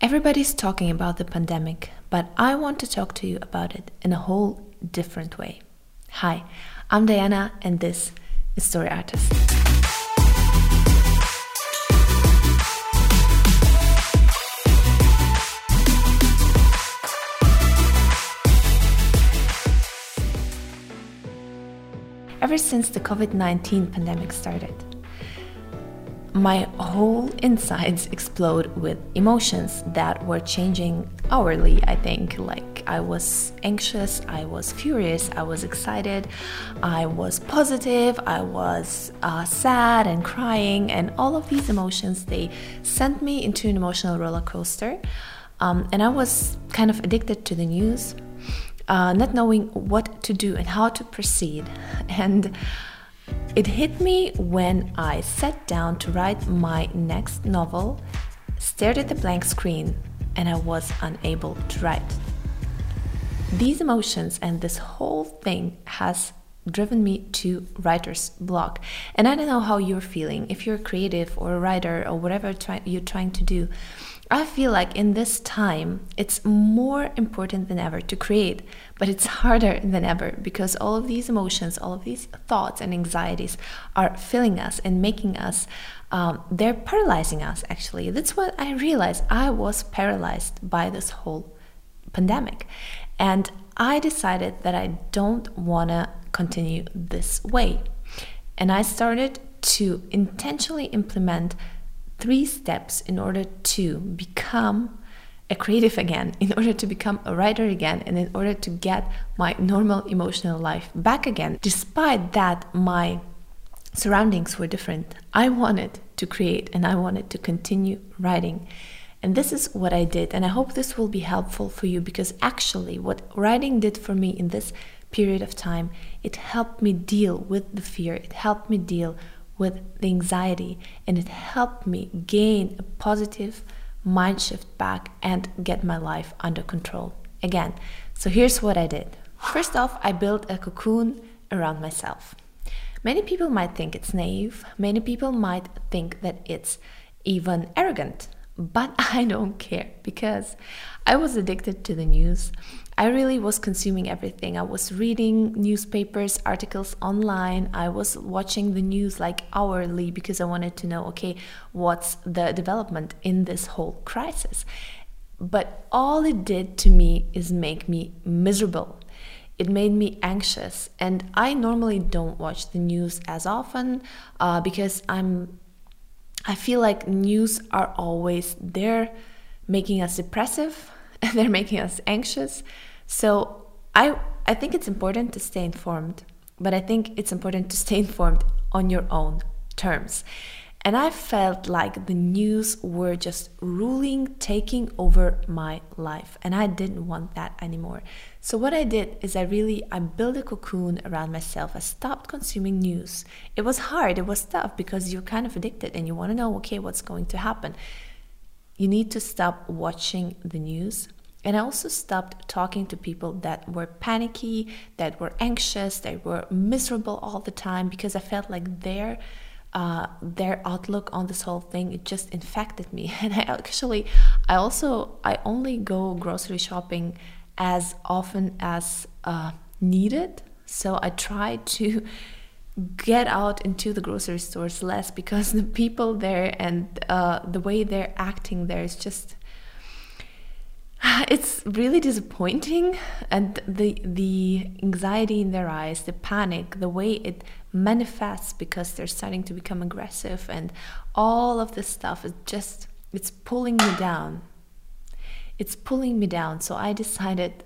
Everybody's talking about the pandemic, but I want to talk to you about it in a whole different way. Hi, I'm Diana, and this is Story Artist. Ever since the COVID 19 pandemic started, my whole insides explode with emotions that were changing hourly i think. Like i was anxious i was furious i was excited i was positive i was uh, sad and crying and all of these emotions they sent me into an emotional roller coaster. Um, and i was kind of addicted to the news uh, not knowing what to do and how to proceed. And it hit me when I sat down to write my next novel, stared at the blank screen, and I was unable to write. These emotions and this whole thing has driven me to writer's block. And I don't know how you're feeling, if you're creative or a writer or whatever try- you're trying to do. I feel like in this time, it's more important than ever to create, but it's harder than ever because all of these emotions, all of these thoughts and anxieties are filling us and making us, um, they're paralyzing us actually. That's what I realized. I was paralyzed by this whole pandemic. And I decided that I don't want to continue this way. And I started to intentionally implement three steps in order to become a creative again, in order to become a writer again, and in order to get my normal emotional life back again. Despite that, my surroundings were different. I wanted to create and I wanted to continue writing. And this is what I did. And I hope this will be helpful for you because actually, what writing did for me in this period of time, it helped me deal with the fear, it helped me deal with the anxiety and it helped me gain a positive mind shift back and get my life under control again. So here's what I did. First off, I built a cocoon around myself. Many people might think it's naive, many people might think that it's even arrogant, but I don't care because I was addicted to the news. I really was consuming everything. I was reading newspapers, articles online. I was watching the news like hourly because I wanted to know okay, what's the development in this whole crisis. But all it did to me is make me miserable. It made me anxious. And I normally don't watch the news as often uh, because I'm, I feel like news are always there making us depressive, and they're making us anxious so I I think it's important to stay informed, but I think it's important to stay informed on your own terms. And I felt like the news were just ruling, taking over my life. And I didn't want that anymore. So what I did is I really I built a cocoon around myself. I stopped consuming news. It was hard, it was tough because you're kind of addicted and you want to know, okay, what's going to happen. You need to stop watching the news and I also stopped talking to people that were panicky, that were anxious, that were miserable all the time because I felt like their uh, their outlook on this whole thing it just infected me. And I actually, I also, I only go grocery shopping as often as uh, needed. So I try to get out into the grocery stores less because the people there and uh, the way they're acting there is just it's really disappointing and the the anxiety in their eyes the panic the way it manifests because they're starting to become aggressive and all of this stuff is just it's pulling me down. It's pulling me down so i decided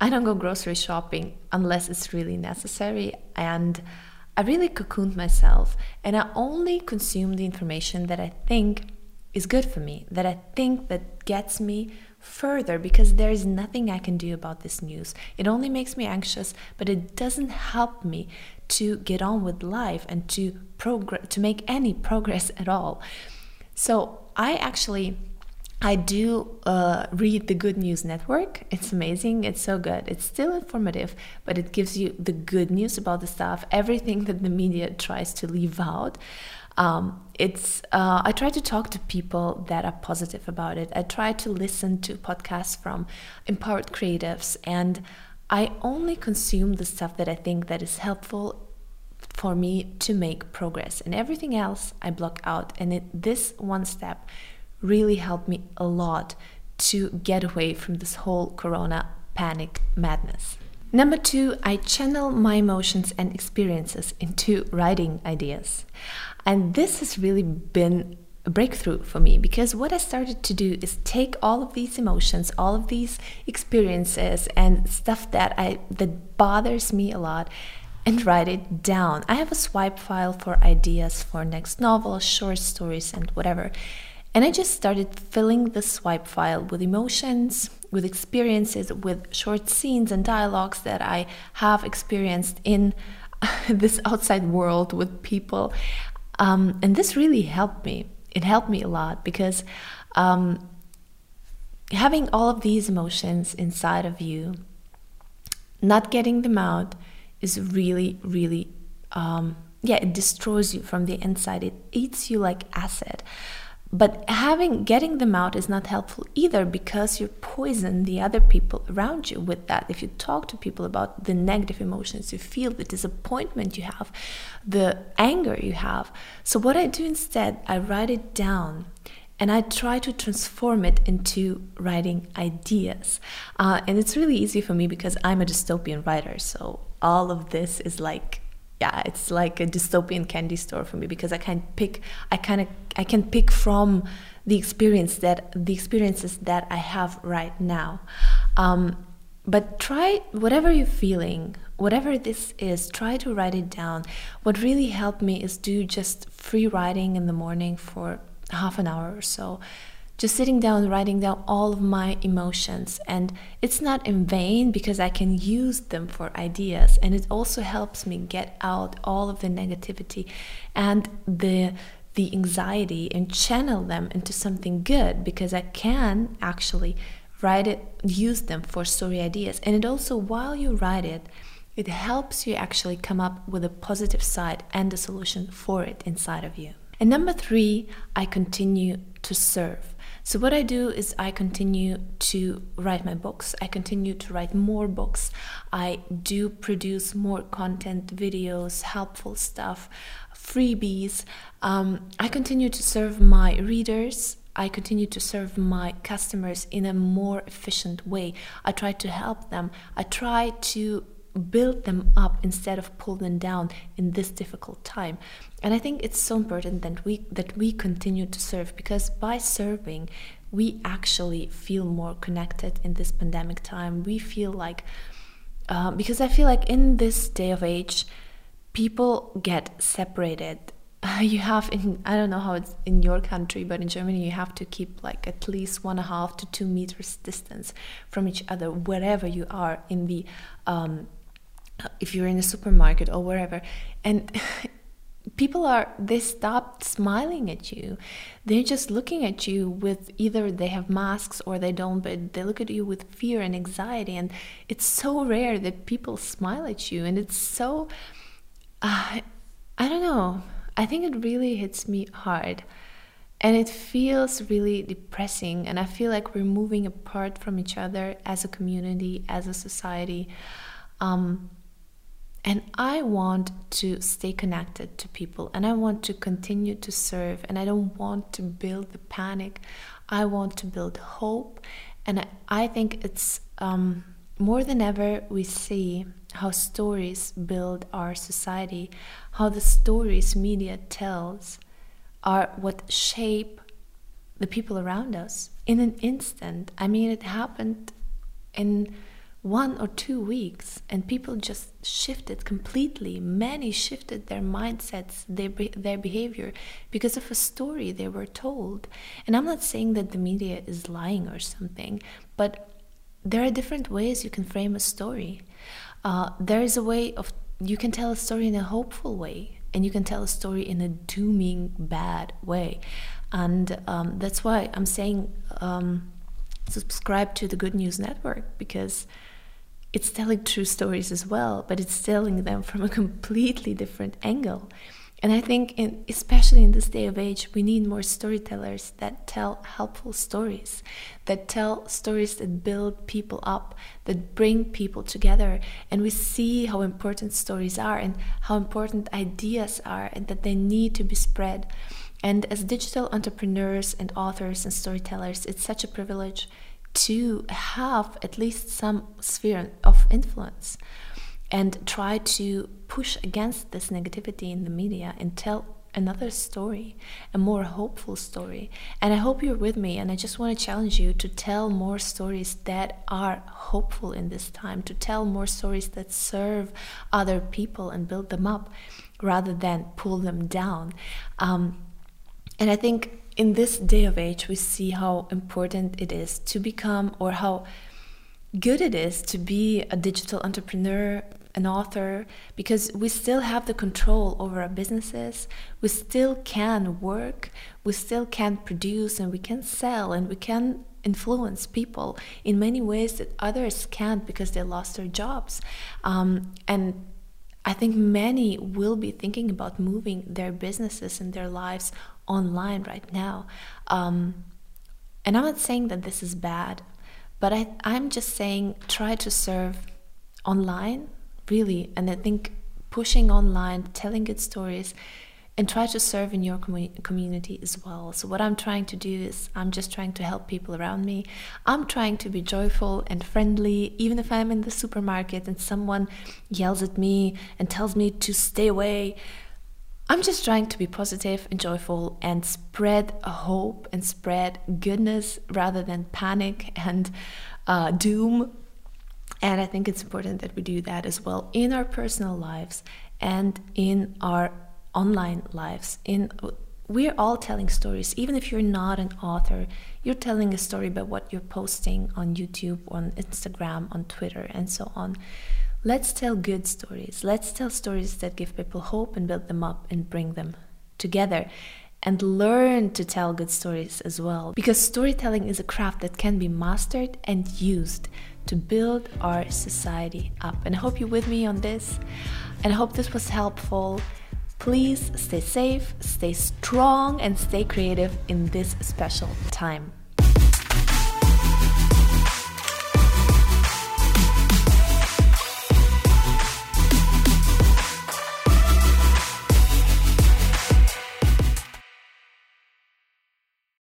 i don't go grocery shopping unless it's really necessary and i really cocooned myself and i only consume the information that i think is good for me that i think that gets me further because there is nothing I can do about this news. It only makes me anxious, but it doesn't help me to get on with life and to progress to make any progress at all. So I actually I do uh, read the Good News Network. It's amazing. It's so good. It's still informative, but it gives you the good news about the stuff, everything that the media tries to leave out. Um, it's uh, I try to talk to people that are positive about it. I try to listen to podcasts from empowered creatives, and I only consume the stuff that I think that is helpful for me to make progress, and everything else I block out. And it, this one step really helped me a lot to get away from this whole Corona panic madness. Number two, I channel my emotions and experiences into writing ideas. And this has really been a breakthrough for me because what I started to do is take all of these emotions, all of these experiences and stuff that I that bothers me a lot and write it down. I have a swipe file for ideas for next novels, short stories and whatever. And I just started filling the swipe file with emotions, with experiences, with short scenes and dialogues that I have experienced in this outside world with people. Um, and this really helped me. It helped me a lot because um, having all of these emotions inside of you, not getting them out, is really, really, um, yeah, it destroys you from the inside. It eats you like acid. But having getting them out is not helpful either because you poison the other people around you with that. If you talk to people about the negative emotions you feel, the disappointment you have, the anger you have. So what I do instead, I write it down and I try to transform it into writing ideas. Uh, and it's really easy for me because I'm a dystopian writer. So all of this is like yeah, it's like a dystopian candy store for me because I can pick, I kind of, I can pick from the experience that the experiences that I have right now. Um, but try whatever you're feeling, whatever this is, try to write it down. What really helped me is do just free writing in the morning for half an hour or so just sitting down writing down all of my emotions. And it's not in vain because i can use them for ideas. And it also helps me get out all of the negativity and the the anxiety and channel them into something good because i can actually write it use them for story ideas. And it also while you write it it helps you actually come up with a positive side and a solution for it inside of you. And number 3 i continue to serve so, what I do is I continue to write my books, I continue to write more books, I do produce more content, videos, helpful stuff, freebies. Um, I continue to serve my readers. I continue to serve my customers in a more efficient way. I try to help them. I try to build them up instead of pull them down in this difficult time. And i think it's so important that we that we continue to serve because by serving we actually feel more connected in this pandemic time. We feel like uh, because i feel like in this day of age people get separated. You have in i don't know how it's in your country but in germany you have to keep like at least one and a half to two meters distance from each other wherever you are in the um, if you're in a supermarket or wherever and people are they stop smiling at you. They're just looking at you with either they have masks or they don't but they look at you with fear and anxiety. And it's so rare that people smile at you. And it's so uh, i don't know. I think it really hits me hard. And it feels really depressing. And i feel like we're moving apart from each other as a community as a society. Um, and I want to stay connected to people and I want to continue to serve and I don't want to build the panic. I want to build hope. And I, think it's um, more than ever we see how stories build our society, how the stories media tells are what shape the people around us in an instant. I mean, it happened in one or two weeks and people just shifted completely. Many shifted their mindsets their, their behavior because of a story they were told. And i'm not saying that the media is lying or something but there are different ways you can frame a story. Uh, there is a way of you can tell a story in a hopeful way and you can tell a story in a dooming bad way. And um, that's why i'm saying um, subscribe to the good news network because it's telling true stories as well, but it's telling them from a completely different angle. And I think, in, especially in this day of age, we need more storytellers that tell helpful stories, that tell stories that build people up, that bring people together. And we see how important stories are and how important ideas are, and that they need to be spread. And as digital entrepreneurs and authors and storytellers, it's such a privilege to have at least some sphere of influence and try to push against this negativity in the media and tell another story, a more hopeful story. And I hope you're with me. And I just want to challenge you to tell more stories that are hopeful in this time, to tell more stories that serve other people and build them up rather than pull them down. Um, and I think in this day of age, we see how important it is to become or how good it is to be a digital entrepreneur, an author, because we still have the control over our businesses. We still can work, we still can produce, and we can sell, and we can influence people in many ways that others can't because they lost their jobs. Um, and I think many will be thinking about moving their businesses and their lives online right now. Um, and I'm not saying that this is bad, but I, I'm just saying try to serve online, really. And I think pushing online, telling good stories, and try to serve in your commu- community as well. So, what I'm trying to do is, I'm just trying to help people around me. I'm trying to be joyful and friendly, even if I'm in the supermarket and someone yells at me and tells me to stay away. I'm just trying to be positive and joyful and spread hope and spread goodness rather than panic and uh, doom. And I think it's important that we do that as well in our personal lives and in our online lives. In we're all telling stories, even if you're not an author. You're telling a story about what you're posting on YouTube, on Instagram, on Twitter, and so on. Let's tell good stories. Let's tell stories that give people hope and build them up and bring them together. And learn to tell good stories as well. Because storytelling is a craft that can be mastered and used to build our society up. And I hope you're with me on this. And I hope this was helpful. Please stay safe, stay strong, and stay creative in this special time.